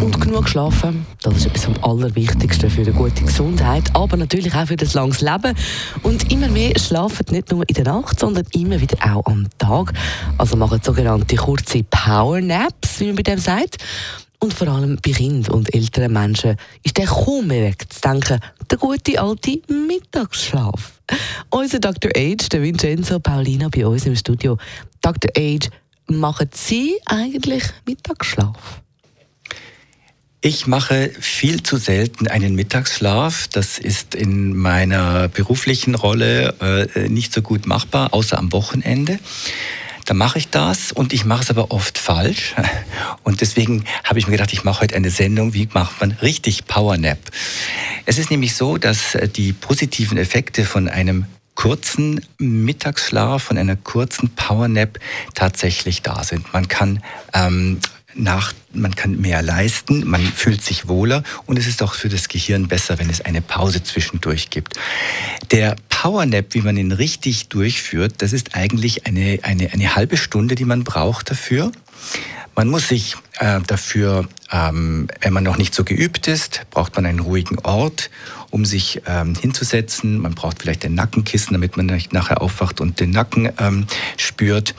und genug schlafen, das ist etwas am allerwichtigsten für eine gute Gesundheit, aber natürlich auch für das langes Leben. Und immer mehr schlafen nicht nur in der Nacht, sondern immer wieder auch am Tag. Also machen sogenannte kurze Power Naps, wie man bei dem sagt. Und vor allem bei Kindern und älteren Menschen ist der kaum mehr wegzudenken, der gute alte Mittagsschlaf. Unser Dr. Age, der Vincenzo Paulina bei uns im Studio. Dr. Age, machen Sie eigentlich Mittagsschlaf? Ich mache viel zu selten einen Mittagsschlaf. Das ist in meiner beruflichen Rolle äh, nicht so gut machbar, außer am Wochenende. Da mache ich das und ich mache es aber oft falsch. Und deswegen habe ich mir gedacht, ich mache heute eine Sendung, wie macht man richtig Powernap. Es ist nämlich so, dass äh, die positiven Effekte von einem kurzen Mittagsschlaf, von einer kurzen Powernap tatsächlich da sind. Man kann ähm, nach, man kann mehr leisten, man fühlt sich wohler und es ist auch für das Gehirn besser, wenn es eine Pause zwischendurch gibt. Der Powernap, wie man ihn richtig durchführt, das ist eigentlich eine, eine, eine halbe Stunde, die man braucht dafür. Man muss sich äh, dafür, ähm, wenn man noch nicht so geübt ist, braucht man einen ruhigen Ort, um sich ähm, hinzusetzen. Man braucht vielleicht ein Nackenkissen, damit man nicht nachher aufwacht und den Nacken ähm, spürt.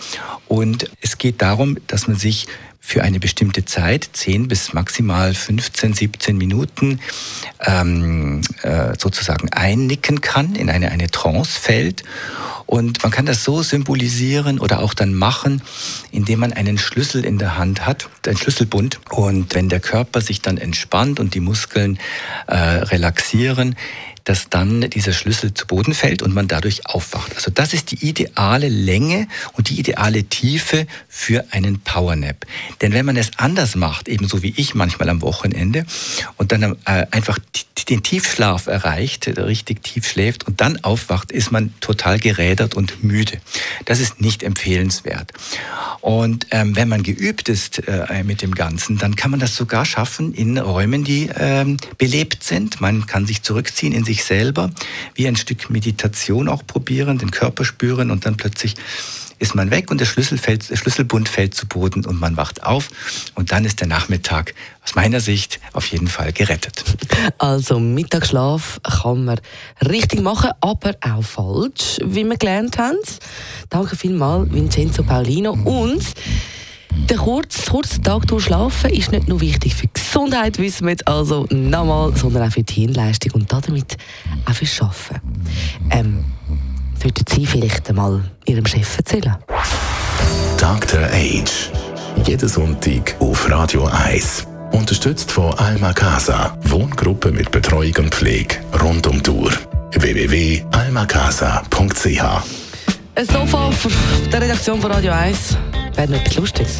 Und es geht darum, dass man sich für eine bestimmte Zeit, 10 bis maximal 15, 17 Minuten, ähm, äh, sozusagen einnicken kann, in eine, eine Trance fällt. Und man kann das so symbolisieren oder auch dann machen, indem man einen Schlüssel in der Hand hat, ein Schlüsselbund. Und wenn der Körper sich dann entspannt und die Muskeln äh, relaxieren, dass dann dieser Schlüssel zu Boden fällt und man dadurch aufwacht. Also das ist die ideale Länge und die ideale Tiefe für einen Powernap. Denn wenn man es anders macht, ebenso wie ich manchmal am Wochenende, und dann äh, einfach den Tiefschlaf erreicht, richtig tief schläft und dann aufwacht, ist man total gerädert und müde. Das ist nicht empfehlenswert. Und ähm, wenn man geübt ist äh, mit dem Ganzen, dann kann man das sogar schaffen in Räumen, die ähm, belebt sind. Man kann sich zurückziehen in sich selber, wie ein Stück Meditation auch probieren, den Körper spüren und dann plötzlich ist man weg und der, Schlüssel fällt, der Schlüsselbund fällt zu Boden und man wacht auf und dann ist der Nachmittag aus meiner Sicht auf jeden Fall gerettet. Also Mittagsschlaf kann man richtig machen, aber auch falsch, wie wir gelernt haben. Danke vielmals, Vincenzo Paulino. Und der kurze, kurze Tag durchschlafen ist nicht nur wichtig für Gesundheit, wissen wir jetzt also nochmal, sondern auch für die Hirnleistung und damit auch fürs Arbeiten. Ähm, würden Sie vielleicht einmal Ihrem Chef erzählen? Dr. Age. Jeden Sonntag auf Radio 1. Unterstützt von Alma Casa. Wohngruppe mit Betreuung und Pflege rund um die Uhr. www.almacasa.ch Ein Sofa der Redaktion von Radio 1 wäre noch etwas Lustiges.